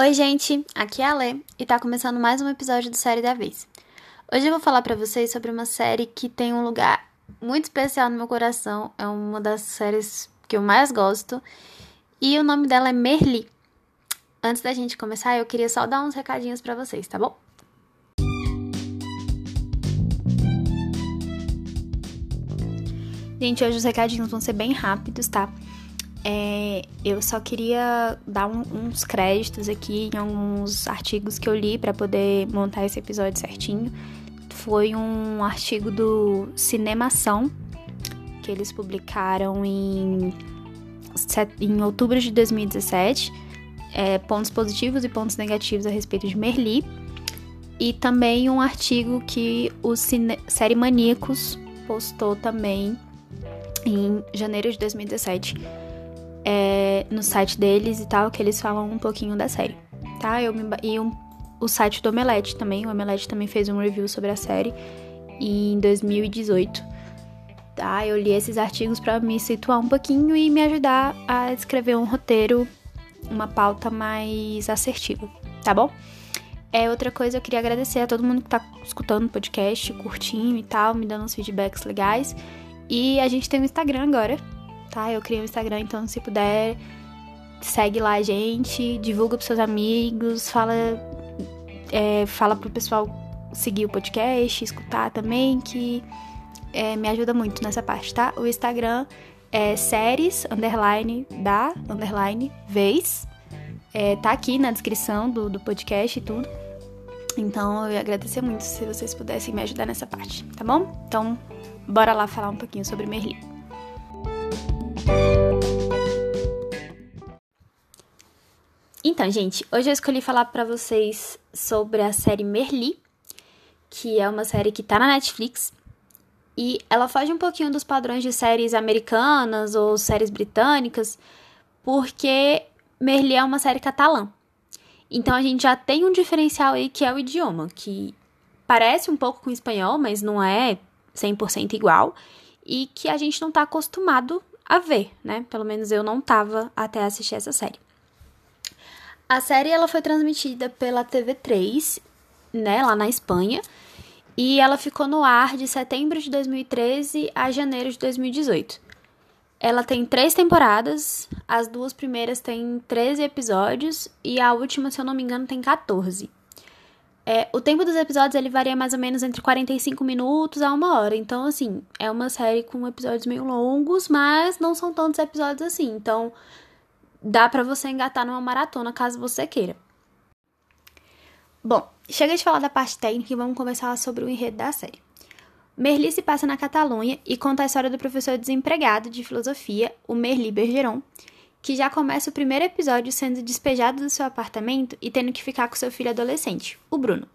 Oi, gente, aqui é a Lê e tá começando mais um episódio do Série da Vez. Hoje eu vou falar para vocês sobre uma série que tem um lugar muito especial no meu coração, é uma das séries que eu mais gosto e o nome dela é Merli. Antes da gente começar, eu queria só dar uns recadinhos para vocês, tá bom? Gente, hoje os recadinhos vão ser bem rápidos, tá? É, eu só queria dar um, uns créditos aqui em alguns artigos que eu li para poder montar esse episódio certinho. Foi um artigo do Cinemação que eles publicaram em, em outubro de 2017. É, pontos positivos e pontos negativos a respeito de Merli. E também um artigo que o Cine Série Maníacos postou também em janeiro de 2017 é, no site deles e tal, que eles falam um pouquinho da série, tá? Eu me, e um, o site do Omelete também, o Omelete também fez um review sobre a série em 2018. Tá? Eu li esses artigos para me situar um pouquinho e me ajudar a escrever um roteiro, uma pauta mais assertiva, tá bom? É outra coisa, eu queria agradecer a todo mundo que tá escutando o podcast, curtindo e tal, me dando uns feedbacks legais. E a gente tem um Instagram agora, tá? Eu criei um Instagram, então se puder, segue lá a gente, divulga pros seus amigos, fala, é, fala pro pessoal seguir o podcast, escutar também, que é, me ajuda muito nessa parte, tá? O Instagram é séries, underline, da, underline, vez. É, tá aqui na descrição do, do podcast e tudo. Então eu ia agradecer muito se vocês pudessem me ajudar nessa parte, tá bom? Então, bora lá falar um pouquinho sobre Merli. Então, gente, hoje eu escolhi falar para vocês sobre a série Merli, que é uma série que tá na Netflix. E ela foge um pouquinho dos padrões de séries americanas ou séries britânicas, porque Merli é uma série catalã. Então a gente já tem um diferencial aí que é o idioma, que parece um pouco com o espanhol, mas não é 100% igual, e que a gente não tá acostumado a ver, né? Pelo menos eu não tava até assistir essa série. A série ela foi transmitida pela TV3, né, lá na Espanha, e ela ficou no ar de setembro de 2013 a janeiro de 2018. Ela tem três temporadas, as duas primeiras têm 13 episódios e a última, se eu não me engano, tem 14. É, o tempo dos episódios ele varia mais ou menos entre 45 minutos a uma hora. Então, assim, é uma série com episódios meio longos, mas não são tantos episódios assim. Então, dá para você engatar numa maratona caso você queira. Bom, chega de falar da parte técnica e vamos conversar sobre o enredo da série. Merli se passa na Catalunha e conta a história do professor desempregado de filosofia, o Merli Bergeron, que já começa o primeiro episódio sendo despejado do seu apartamento e tendo que ficar com seu filho adolescente, o Bruno.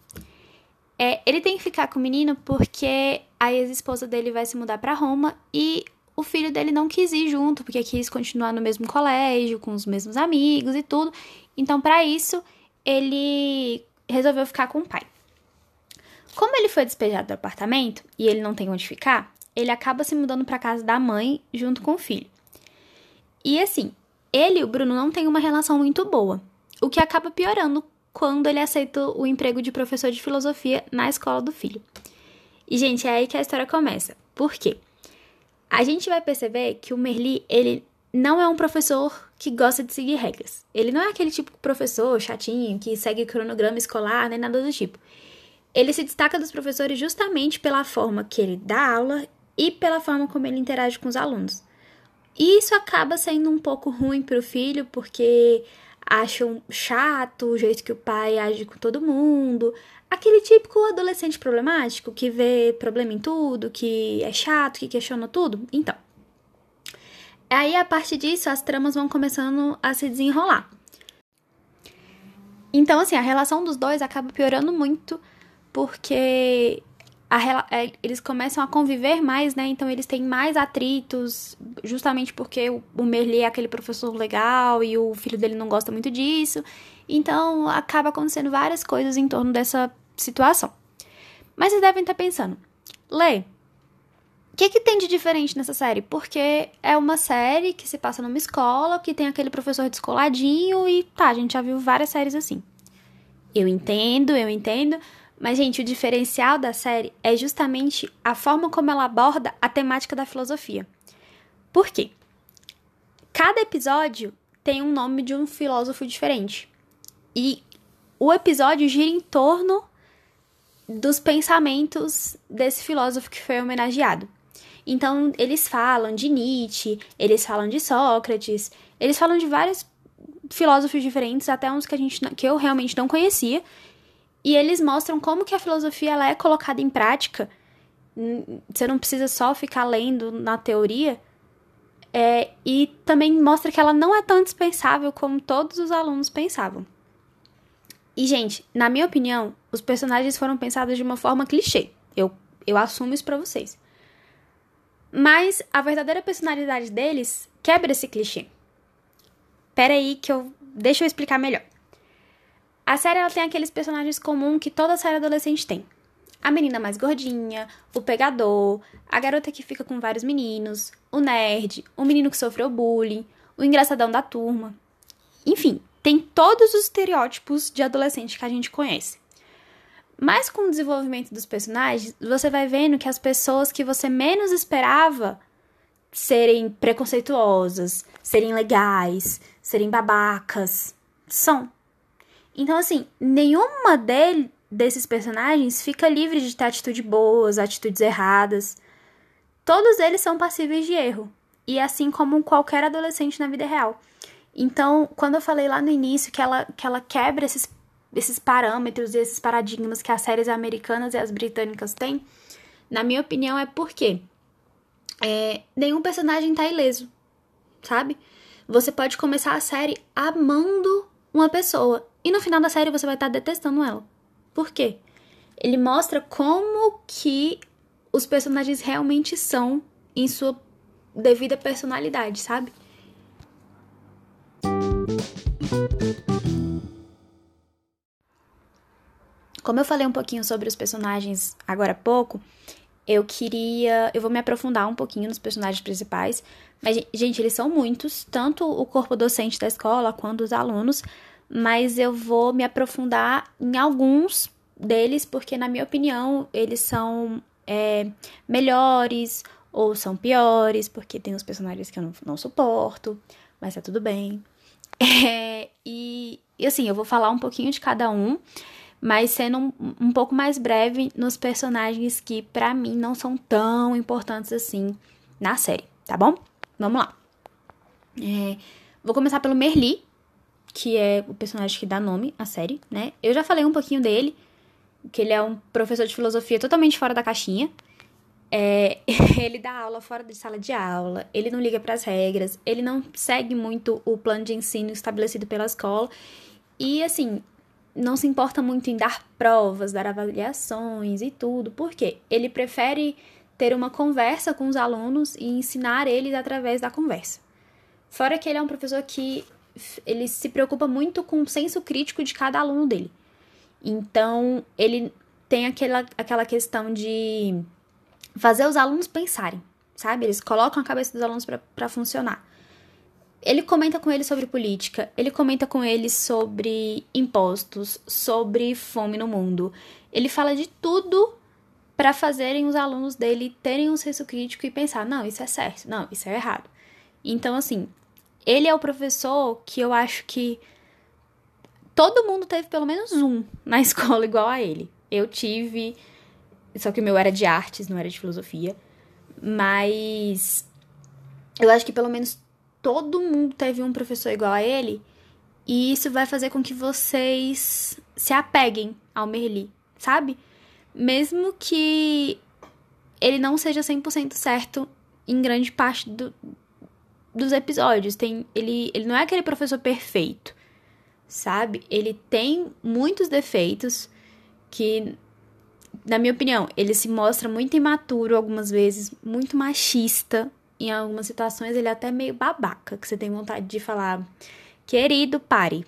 É, ele tem que ficar com o menino porque a ex-esposa dele vai se mudar para Roma e o filho dele não quis ir junto, porque quis continuar no mesmo colégio, com os mesmos amigos e tudo. Então, para isso, ele resolveu ficar com o pai. Como ele foi despejado do apartamento e ele não tem onde ficar, ele acaba se mudando para casa da mãe junto com o filho. E assim, ele e o Bruno não têm uma relação muito boa, o que acaba piorando quando ele aceita o emprego de professor de filosofia na escola do filho. E gente, é aí que a história começa. Por quê? a gente vai perceber que o Merli, ele não é um professor que gosta de seguir regras. Ele não é aquele tipo de professor chatinho que segue cronograma escolar, nem nada do tipo. Ele se destaca dos professores justamente pela forma que ele dá aula e pela forma como ele interage com os alunos. E isso acaba sendo um pouco ruim para o filho, porque acham chato o jeito que o pai age com todo mundo, aquele típico adolescente problemático que vê problema em tudo, que é chato, que questiona tudo. Então, aí a partir disso as tramas vão começando a se desenrolar. Então, assim, a relação dos dois acaba piorando muito porque a, é, eles começam a conviver mais, né? Então eles têm mais atritos, justamente porque o, o Merli é aquele professor legal e o filho dele não gosta muito disso. Então acaba acontecendo várias coisas em torno dessa situação. Mas vocês devem estar pensando, Lê, O que, que tem de diferente nessa série? Porque é uma série que se passa numa escola, que tem aquele professor descoladinho e tá, a gente já viu várias séries assim. Eu entendo, eu entendo, mas, gente, o diferencial da série é justamente a forma como ela aborda a temática da filosofia. Por quê? Cada episódio tem um nome de um filósofo diferente. E o episódio gira em torno dos pensamentos desse filósofo que foi homenageado. Então, eles falam de Nietzsche, eles falam de Sócrates, eles falam de vários filósofos diferentes, até uns que a gente que eu realmente não conhecia, e eles mostram como que a filosofia ela é colocada em prática. Você não precisa só ficar lendo na teoria. É, e também mostra que ela não é tão dispensável como todos os alunos pensavam. E, gente, na minha opinião, os personagens foram pensados de uma forma clichê. Eu, eu assumo isso pra vocês. Mas a verdadeira personalidade deles quebra esse clichê. Pera aí que eu. Deixa eu explicar melhor. A série ela tem aqueles personagens comuns que toda série adolescente tem. A menina mais gordinha, o pegador, a garota que fica com vários meninos, o nerd, o menino que sofreu bullying, o engraçadão da turma. Enfim, tem todos os estereótipos de adolescente que a gente conhece. Mas com o desenvolvimento dos personagens, você vai vendo que as pessoas que você menos esperava serem preconceituosas, serem legais, serem babacas, são. Então, assim, nenhuma dele, desses personagens fica livre de ter atitudes boas, atitudes erradas. Todos eles são passíveis de erro. E assim como qualquer adolescente na vida real. Então, quando eu falei lá no início que ela, que ela quebra esses, esses parâmetros e esses paradigmas que as séries americanas e as britânicas têm, na minha opinião é porque é, nenhum personagem tá ileso, sabe? Você pode começar a série amando uma pessoa e no final da série você vai estar tá detestando ela. Por quê? Ele mostra como que os personagens realmente são em sua devida personalidade, sabe? Como eu falei um pouquinho sobre os personagens agora há pouco, eu queria. Eu vou me aprofundar um pouquinho nos personagens principais. Mas, gente, eles são muitos, tanto o corpo docente da escola quanto os alunos mas eu vou me aprofundar em alguns deles, porque, na minha opinião, eles são é, melhores ou são piores, porque tem os personagens que eu não, não suporto, mas tá tudo bem. É, e, e, assim, eu vou falar um pouquinho de cada um, mas sendo um, um pouco mais breve nos personagens que, para mim, não são tão importantes assim na série, tá bom? Vamos lá. É, vou começar pelo Merli, que é o personagem que dá nome à série, né? Eu já falei um pouquinho dele, que ele é um professor de filosofia totalmente fora da caixinha. É, ele dá aula fora de sala de aula, ele não liga para as regras, ele não segue muito o plano de ensino estabelecido pela escola e, assim, não se importa muito em dar provas, dar avaliações e tudo, porque ele prefere ter uma conversa com os alunos e ensinar eles através da conversa. Fora que ele é um professor que ele se preocupa muito com o senso crítico de cada aluno dele. Então, ele tem aquela, aquela questão de fazer os alunos pensarem, sabe? Eles colocam a cabeça dos alunos para funcionar. Ele comenta com eles sobre política, ele comenta com eles sobre impostos, sobre fome no mundo. Ele fala de tudo para fazerem os alunos dele terem um senso crítico e pensar: não, isso é certo, não, isso é errado. Então, assim, ele é o professor que eu acho que todo mundo teve pelo menos um na escola igual a ele. Eu tive, só que o meu era de artes, não era de filosofia, mas eu acho que pelo menos todo mundo teve um professor igual a ele, e isso vai fazer com que vocês se apeguem ao Merli, sabe? Mesmo que ele não seja 100% certo em grande parte do, dos episódios. Tem, ele, ele não é aquele professor perfeito, sabe? Ele tem muitos defeitos que, na minha opinião, ele se mostra muito imaturo algumas vezes, muito machista. Em algumas situações, ele é até meio babaca, que você tem vontade de falar, querido, pare.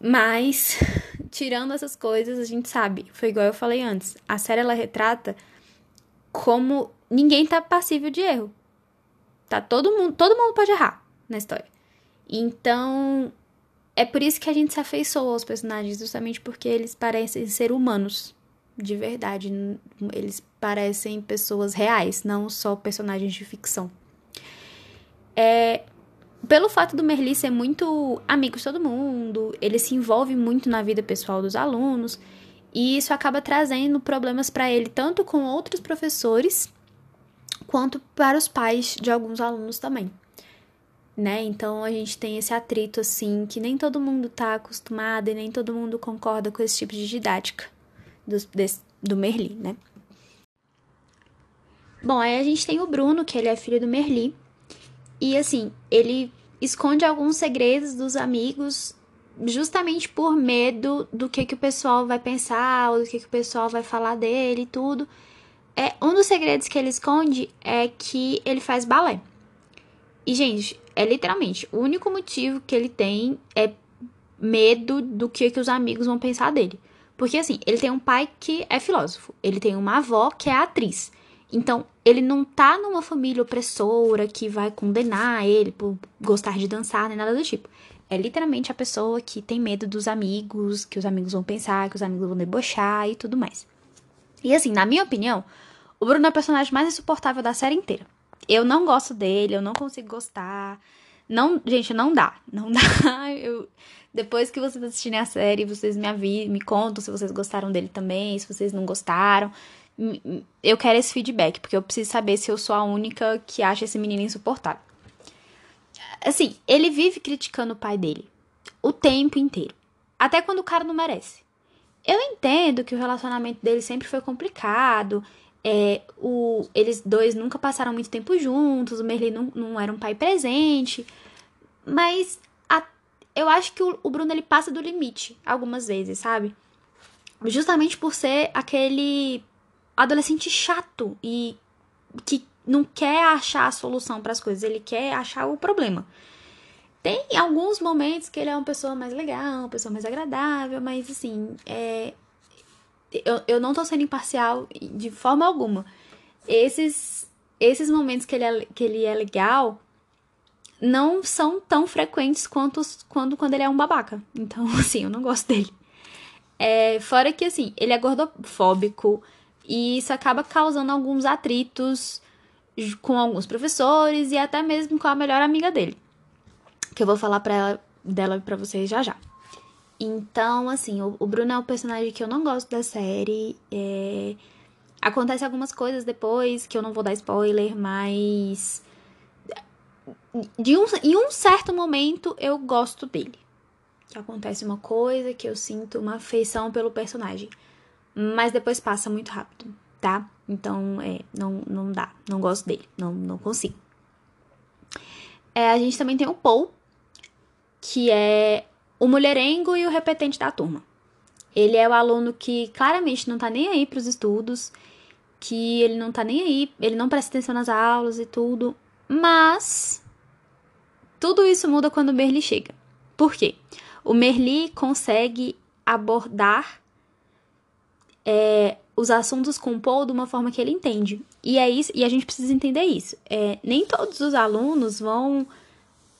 Mas, tirando essas coisas, a gente sabe, foi igual eu falei antes, a série ela retrata como ninguém tá passível de erro. Tá todo mundo, todo mundo pode errar na história. Então, é por isso que a gente se afeiçoa aos personagens, justamente porque eles parecem ser humanos, de verdade. Eles parecem pessoas reais, não só personagens de ficção. É, pelo fato do Merli ser muito amigo de todo mundo, ele se envolve muito na vida pessoal dos alunos, e isso acaba trazendo problemas para ele, tanto com outros professores, quanto para os pais de alguns alunos também né? Então a gente tem esse atrito assim que nem todo mundo tá acostumado e nem todo mundo concorda com esse tipo de didática do, desse, do Merli, né? Bom, aí a gente tem o Bruno, que ele é filho do Merli, e assim, ele esconde alguns segredos dos amigos justamente por medo do que, que o pessoal vai pensar, ou do que, que o pessoal vai falar dele e tudo. É, um dos segredos que ele esconde é que ele faz balé. E, gente, é literalmente, o único motivo que ele tem é medo do que, que os amigos vão pensar dele. Porque, assim, ele tem um pai que é filósofo, ele tem uma avó que é atriz. Então, ele não tá numa família opressora que vai condenar ele por gostar de dançar, nem nada do tipo. É literalmente a pessoa que tem medo dos amigos, que os amigos vão pensar, que os amigos vão debochar e tudo mais. E assim, na minha opinião, o Bruno é o personagem mais insuportável da série inteira. Eu não gosto dele, eu não consigo gostar. Não, gente, não dá. Não dá. Eu, depois que vocês assistirem a série, vocês me avisam, me contam se vocês gostaram dele também, se vocês não gostaram. Eu quero esse feedback, porque eu preciso saber se eu sou a única que acha esse menino insuportável. Assim, ele vive criticando o pai dele o tempo inteiro. Até quando o cara não merece. Eu entendo que o relacionamento dele sempre foi complicado é, o, eles dois nunca passaram muito tempo juntos, o Merlin não, não era um pai presente. Mas a, eu acho que o, o Bruno ele passa do limite algumas vezes, sabe? Justamente por ser aquele adolescente chato e que não quer achar a solução para as coisas, ele quer achar o problema. Tem alguns momentos que ele é uma pessoa mais legal, uma pessoa mais agradável, mas assim, é, eu, eu não tô sendo imparcial de forma alguma. Esses, esses momentos que ele, é, que ele é legal não são tão frequentes quanto quando, quando ele é um babaca. Então, assim, eu não gosto dele. É, fora que, assim, ele é gordofóbico e isso acaba causando alguns atritos com alguns professores e até mesmo com a melhor amiga dele. Que eu vou falar pra ela, dela pra vocês já já. Então, assim, o, o Bruno é um personagem que eu não gosto da série. É... Acontece algumas coisas depois que eu não vou dar spoiler, mas. De um, em um certo momento eu gosto dele. Que acontece uma coisa que eu sinto uma afeição pelo personagem. Mas depois passa muito rápido, tá? Então, é, não, não dá. Não gosto dele. Não, não consigo. É, a gente também tem o Paul, que é o mulherengo e o repetente da turma. Ele é o aluno que claramente não tá nem aí para os estudos, que ele não tá nem aí, ele não presta atenção nas aulas e tudo, mas tudo isso muda quando o Merli chega. Por quê? O Merli consegue abordar é, os assuntos com o Paul de uma forma que ele entende. E é isso, e a gente precisa entender isso. É, nem todos os alunos vão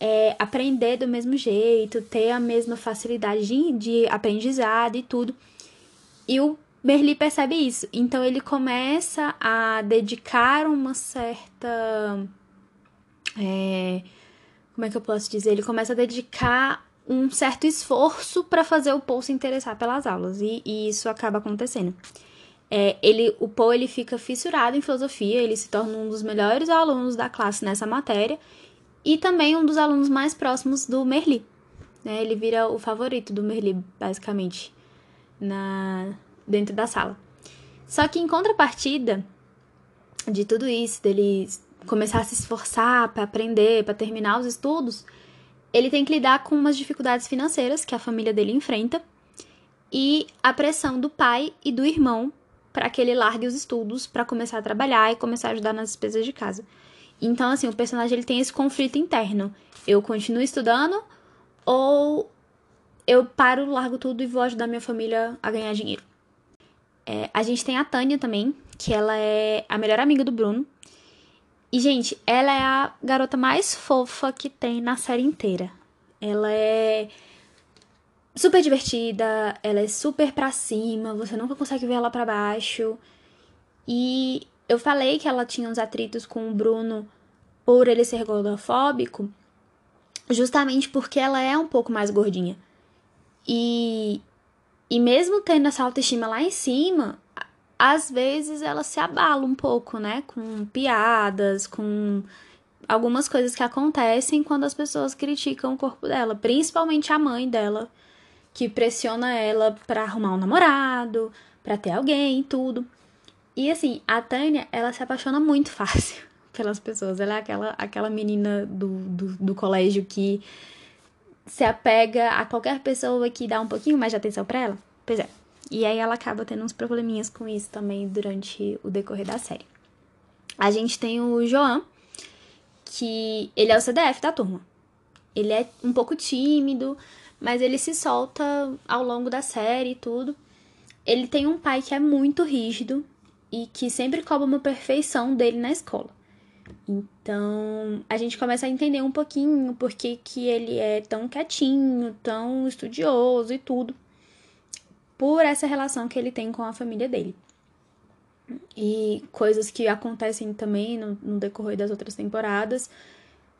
é, aprender do mesmo jeito, ter a mesma facilidade de, de aprendizado e tudo. E o Merli percebe isso. Então ele começa a dedicar uma certa. É, como é que eu posso dizer? Ele começa a dedicar um certo esforço para fazer o Paul se interessar pelas aulas. E, e isso acaba acontecendo. É, ele, o Paul ele fica fissurado em filosofia, ele se torna um dos melhores alunos da classe nessa matéria e também um dos alunos mais próximos do Merli. Né? Ele vira o favorito do Merli, basicamente, na dentro da sala. Só que em contrapartida de tudo isso, dele começar a se esforçar para aprender, para terminar os estudos, ele tem que lidar com umas dificuldades financeiras que a família dele enfrenta e a pressão do pai e do irmão para que ele largue os estudos para começar a trabalhar e começar a ajudar nas despesas de casa. Então, assim, o personagem ele tem esse conflito interno. Eu continuo estudando ou eu paro, largo tudo e vou ajudar minha família a ganhar dinheiro. É, a gente tem a Tânia também, que ela é a melhor amiga do Bruno. E, gente, ela é a garota mais fofa que tem na série inteira. Ela é super divertida, ela é super pra cima, você nunca consegue ver ela pra baixo. E eu falei que ela tinha uns atritos com o Bruno por ele ser gordofóbico, justamente porque ela é um pouco mais gordinha. E, e mesmo tendo essa autoestima lá em cima, às vezes ela se abala um pouco, né? Com piadas, com algumas coisas que acontecem quando as pessoas criticam o corpo dela, principalmente a mãe dela, que pressiona ela para arrumar um namorado, para ter alguém tudo. E assim, a Tânia, ela se apaixona muito fácil pelas pessoas. Ela é aquela, aquela menina do, do, do colégio que se apega a qualquer pessoa que dá um pouquinho mais de atenção para ela. Pois é. E aí ela acaba tendo uns probleminhas com isso também durante o decorrer da série. A gente tem o João, que ele é o CDF da turma. Ele é um pouco tímido, mas ele se solta ao longo da série e tudo. Ele tem um pai que é muito rígido e que sempre cobra uma perfeição dele na escola. Então, a gente começa a entender um pouquinho por que, que ele é tão quietinho, tão estudioso e tudo, por essa relação que ele tem com a família dele. E coisas que acontecem também no, no decorrer das outras temporadas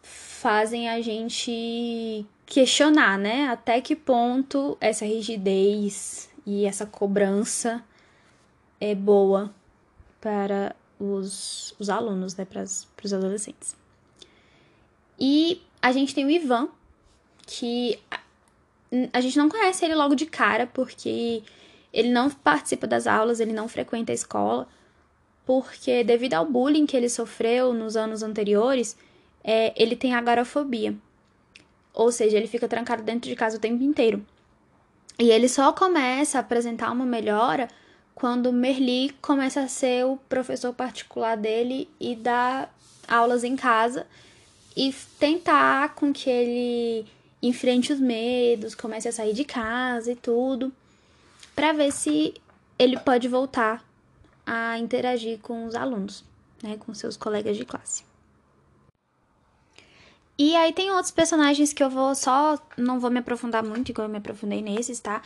fazem a gente questionar, né? Até que ponto essa rigidez e essa cobrança é boa para os, os alunos, né, para os adolescentes. E a gente tem o Ivan, que a, a gente não conhece ele logo de cara, porque ele não participa das aulas, ele não frequenta a escola, porque devido ao bullying que ele sofreu nos anos anteriores, é, ele tem agorafobia. Ou seja, ele fica trancado dentro de casa o tempo inteiro. E ele só começa a apresentar uma melhora quando Merli começa a ser o professor particular dele e dá aulas em casa e tentar com que ele enfrente os medos, comece a sair de casa e tudo, para ver se ele pode voltar a interagir com os alunos, né, com seus colegas de classe. E aí tem outros personagens que eu vou só não vou me aprofundar muito, igual eu me aprofundei nesses, tá?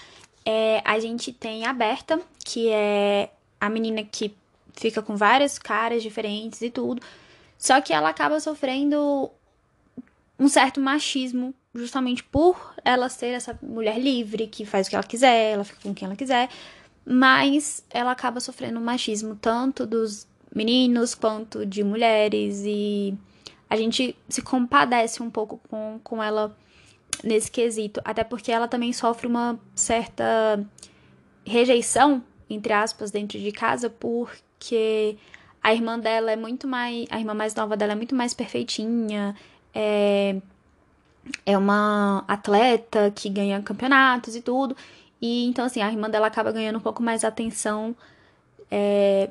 É, a gente tem a Berta, que é a menina que fica com várias caras diferentes e tudo. Só que ela acaba sofrendo um certo machismo, justamente por ela ser essa mulher livre, que faz o que ela quiser, ela fica com quem ela quiser. Mas ela acaba sofrendo machismo tanto dos meninos quanto de mulheres. E a gente se compadece um pouco com, com ela nesse quesito, até porque ela também sofre uma certa rejeição, entre aspas, dentro de casa, porque a irmã dela é muito mais. A irmã mais nova dela é muito mais perfeitinha, é, é uma atleta que ganha campeonatos e tudo. E então, assim, a irmã dela acaba ganhando um pouco mais atenção é,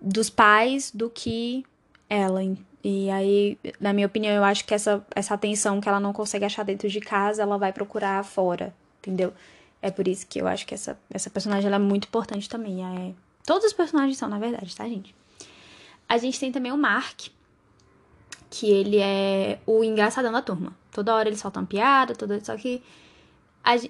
dos pais do que ela. E aí, na minha opinião, eu acho que essa, essa atenção que ela não consegue achar dentro de casa, ela vai procurar fora, entendeu? É por isso que eu acho que essa, essa personagem ela é muito importante também. É... Todos os personagens são, na verdade, tá, gente? A gente tem também o Mark, que ele é o engraçadão da turma. Toda hora ele solta uma piada, toda... só que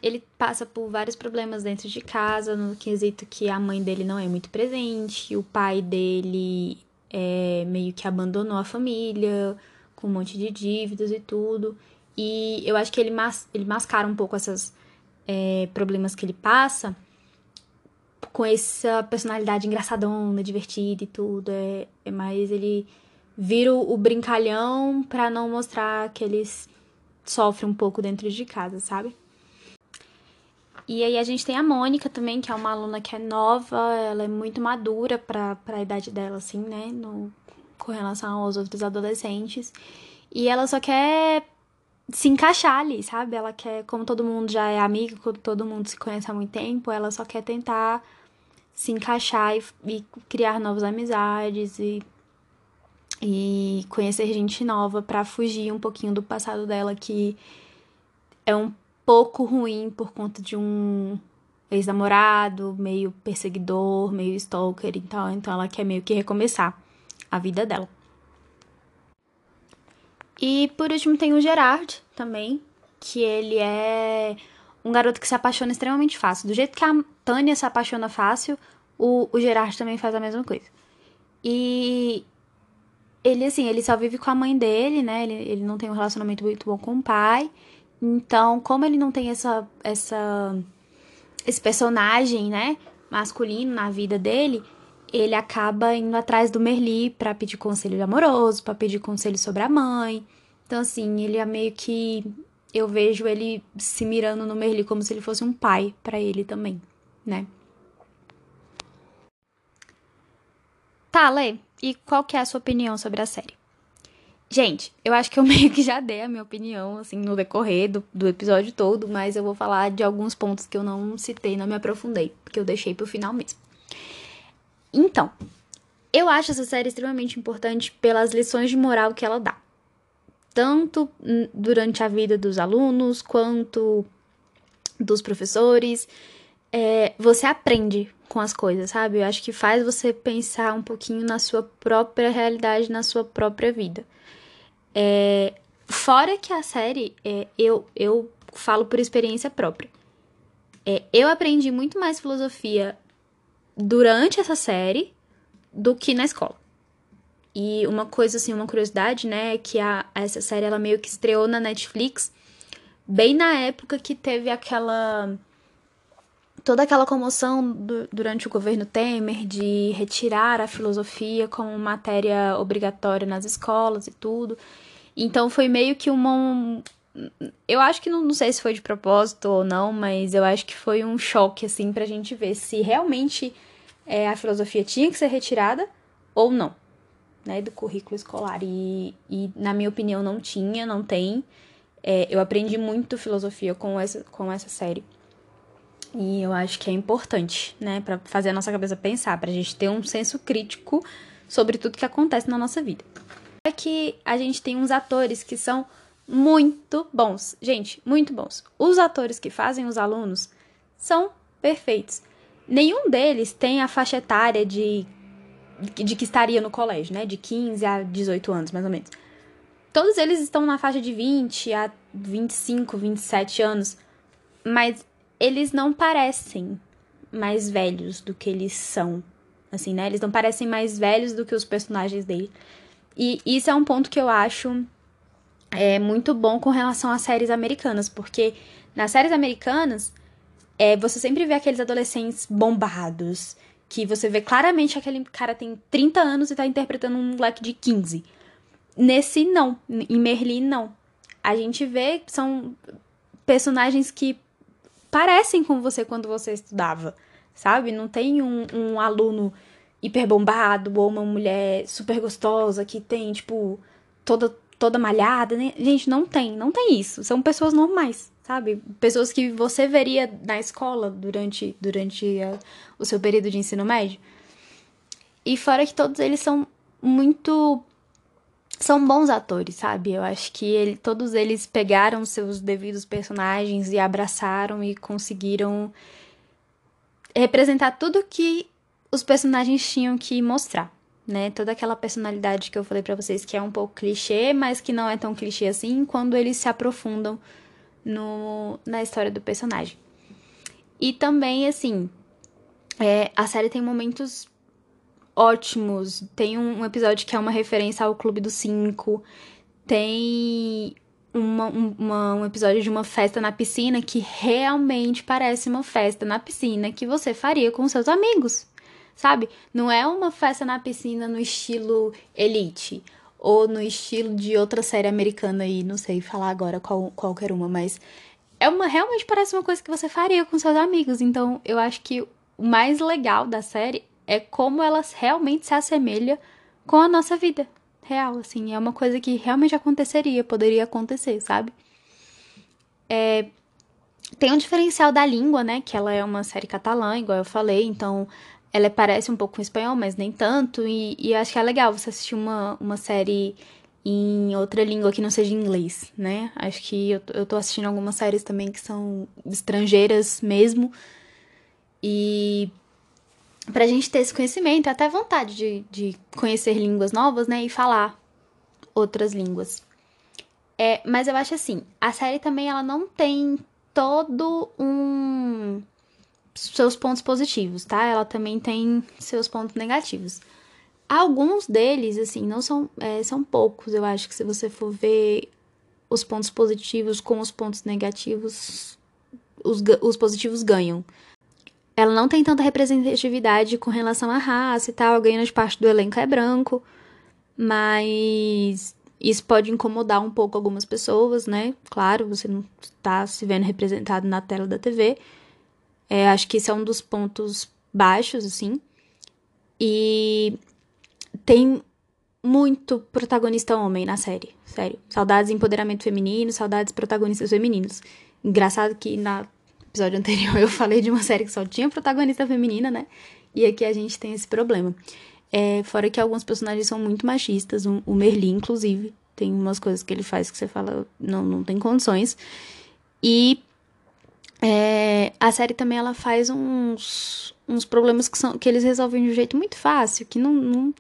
ele passa por vários problemas dentro de casa, no quesito que a mãe dele não é muito presente, o pai dele é, meio que abandonou a família, com um monte de dívidas e tudo. E eu acho que ele, mas, ele mascara um pouco esses é, problemas que ele passa com essa personalidade engraçadona, divertida e tudo. É, é mais ele vira o, o brincalhão para não mostrar que eles sofrem um pouco dentro de casa, sabe? E aí a gente tem a Mônica também, que é uma aluna que é nova, ela é muito madura para a idade dela, assim, né? No, com relação aos outros adolescentes. E ela só quer se encaixar ali, sabe? Ela quer, como todo mundo já é amigo, como todo mundo se conhece há muito tempo, ela só quer tentar se encaixar e, e criar novas amizades e, e conhecer gente nova para fugir um pouquinho do passado dela que é um pouco ruim por conta de um ex-namorado, meio perseguidor, meio stalker e tal. Então ela quer meio que recomeçar a vida dela. E por último tem o Gerard também, que ele é um garoto que se apaixona extremamente fácil. Do jeito que a Tânia se apaixona fácil, o, o Gerard também faz a mesma coisa. E ele, assim, ele só vive com a mãe dele, né? Ele, ele não tem um relacionamento muito bom com o pai. Então, como ele não tem essa, essa, esse personagem, né, masculino na vida dele, ele acaba indo atrás do Merli para pedir conselho amoroso, para pedir conselho sobre a mãe. Então, assim, ele é meio que. Eu vejo ele se mirando no Merli como se ele fosse um pai para ele também, né? Tá, Lê, e qual que é a sua opinião sobre a série? Gente, eu acho que eu meio que já dei a minha opinião, assim, no decorrer do, do episódio todo, mas eu vou falar de alguns pontos que eu não citei, não me aprofundei, porque eu deixei pro final mesmo. Então, eu acho essa série extremamente importante pelas lições de moral que ela dá. Tanto durante a vida dos alunos, quanto dos professores. É, você aprende com as coisas, sabe? Eu acho que faz você pensar um pouquinho na sua própria realidade, na sua própria vida. É, fora que a série, é, eu, eu falo por experiência própria. É, eu aprendi muito mais filosofia durante essa série do que na escola. E uma coisa, assim, uma curiosidade, né, é que a, essa série, ela meio que estreou na Netflix bem na época que teve aquela toda aquela comoção do, durante o governo Temer de retirar a filosofia como matéria obrigatória nas escolas e tudo. Então foi meio que uma. Um, eu acho que não, não sei se foi de propósito ou não, mas eu acho que foi um choque, assim, pra gente ver se realmente é, a filosofia tinha que ser retirada ou não, né, do currículo escolar. E, e na minha opinião, não tinha, não tem. É, eu aprendi muito filosofia com essa, com essa série. E eu acho que é importante, né, para fazer a nossa cabeça pensar, pra gente ter um senso crítico sobre tudo que acontece na nossa vida. É que a gente tem uns atores que são muito bons. Gente, muito bons. Os atores que fazem os alunos são perfeitos. Nenhum deles tem a faixa etária de, de que estaria no colégio, né? De 15 a 18 anos, mais ou menos. Todos eles estão na faixa de 20 a 25, 27 anos. Mas eles não parecem mais velhos do que eles são. Assim, né? Eles não parecem mais velhos do que os personagens dele. E isso é um ponto que eu acho é, muito bom com relação às séries americanas, porque nas séries americanas é, você sempre vê aqueles adolescentes bombados, que você vê claramente que aquele cara tem 30 anos e tá interpretando um moleque de 15. Nesse, não. Em Merlin, não. A gente vê são personagens que parecem com você quando você estudava, sabe? Não tem um, um aluno hiper bombado ou uma mulher super gostosa que tem, tipo, toda, toda malhada. Né? Gente, não tem, não tem isso. São pessoas normais, sabe? Pessoas que você veria na escola durante, durante a, o seu período de ensino médio. E fora que todos eles são muito são bons atores, sabe? Eu acho que ele, todos eles pegaram seus devidos personagens e abraçaram e conseguiram representar tudo que os personagens tinham que mostrar, né? Toda aquela personalidade que eu falei para vocês que é um pouco clichê, mas que não é tão clichê assim quando eles se aprofundam no, na história do personagem. E também, assim, é, a série tem momentos ótimos. Tem um, episódio que é uma referência ao Clube dos Cinco. Tem uma, uma, um episódio de uma festa na piscina que realmente parece uma festa na piscina que você faria com seus amigos, sabe? Não é uma festa na piscina no estilo Elite ou no estilo de outra série americana aí, não sei falar agora qual, qualquer uma, mas é uma realmente parece uma coisa que você faria com seus amigos. Então, eu acho que o mais legal da série é como ela realmente se assemelha com a nossa vida real, assim. É uma coisa que realmente aconteceria, poderia acontecer, sabe? É, tem um diferencial da língua, né? Que ela é uma série catalã, igual eu falei, então ela parece um pouco com espanhol, mas nem tanto. E, e acho que é legal você assistir uma, uma série em outra língua que não seja inglês, né? Acho que eu, eu tô assistindo algumas séries também que são estrangeiras mesmo. E pra gente ter esse conhecimento, até vontade de, de conhecer línguas novas, né? E falar outras línguas. É, mas eu acho assim, a série também ela não tem todo um seus pontos positivos, tá? Ela também tem seus pontos negativos. Alguns deles, assim, não são, é, são poucos, eu acho que se você for ver os pontos positivos com os pontos negativos, os, os positivos ganham. Ela não tem tanta representatividade com relação à raça e tal, a grande parte do elenco é branco, mas isso pode incomodar um pouco algumas pessoas, né? Claro, você não está se vendo representado na tela da TV. É, acho que esse é um dos pontos baixos, assim. E tem muito protagonista homem na série, sério. Saudades empoderamento feminino, saudades protagonistas femininos. Engraçado que na episódio anterior eu falei de uma série que só tinha protagonista feminina, né? E aqui a gente tem esse problema. É, fora que alguns personagens são muito machistas, um, o Merlin, inclusive, tem umas coisas que ele faz que você fala, não, não tem condições. E é, a série também ela faz uns, uns problemas que, são, que eles resolvem de um jeito muito fácil, que não, não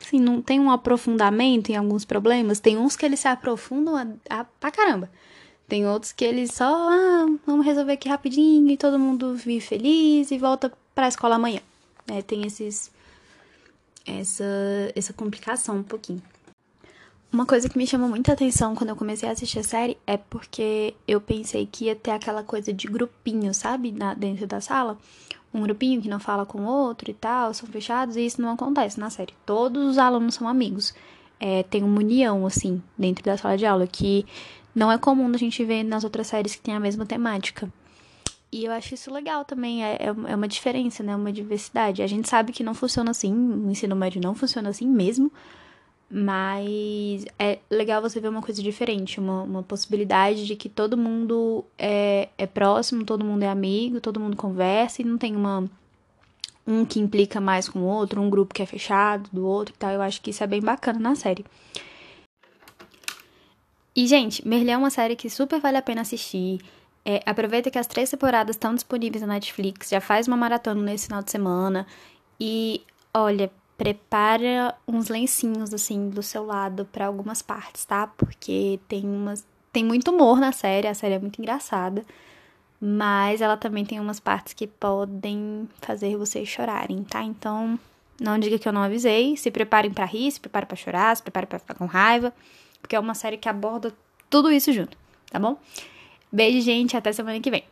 assim, não tem um aprofundamento em alguns problemas. Tem uns que eles se aprofundam a, a, pra caramba. Tem outros que eles só, ah, vamos resolver aqui rapidinho e todo mundo vive feliz e volta pra escola amanhã. É, tem esses, essa, essa complicação um pouquinho. Uma coisa que me chamou muita atenção quando eu comecei a assistir a série é porque eu pensei que ia ter aquela coisa de grupinho, sabe? Na, dentro da sala um grupinho que não fala com o outro e tal, são fechados, e isso não acontece na série. Todos os alunos são amigos. É, tem uma união, assim, dentro da sala de aula, que não é comum a gente ver nas outras séries que tem a mesma temática. E eu acho isso legal também, é, é, é uma diferença, né? Uma diversidade. A gente sabe que não funciona assim, o ensino médio não funciona assim mesmo, mas é legal você ver uma coisa diferente, uma, uma possibilidade de que todo mundo é, é próximo, todo mundo é amigo, todo mundo conversa e não tem uma um que implica mais com o outro, um grupo que é fechado do outro e tal. Eu acho que isso é bem bacana na série. E, gente, Merlin é uma série que super vale a pena assistir. É, aproveita que as três temporadas estão disponíveis na Netflix, já faz uma maratona nesse final de semana. E, olha, prepara uns lencinhos assim do seu lado para algumas partes, tá? Porque tem umas tem muito humor na série, a série é muito engraçada, mas ela também tem umas partes que podem fazer vocês chorarem, tá? Então, não diga que eu não avisei, se preparem para rir, se preparem para chorar, se preparem para ficar com raiva, porque é uma série que aborda tudo isso junto, tá bom? Beijo, gente, até semana que vem.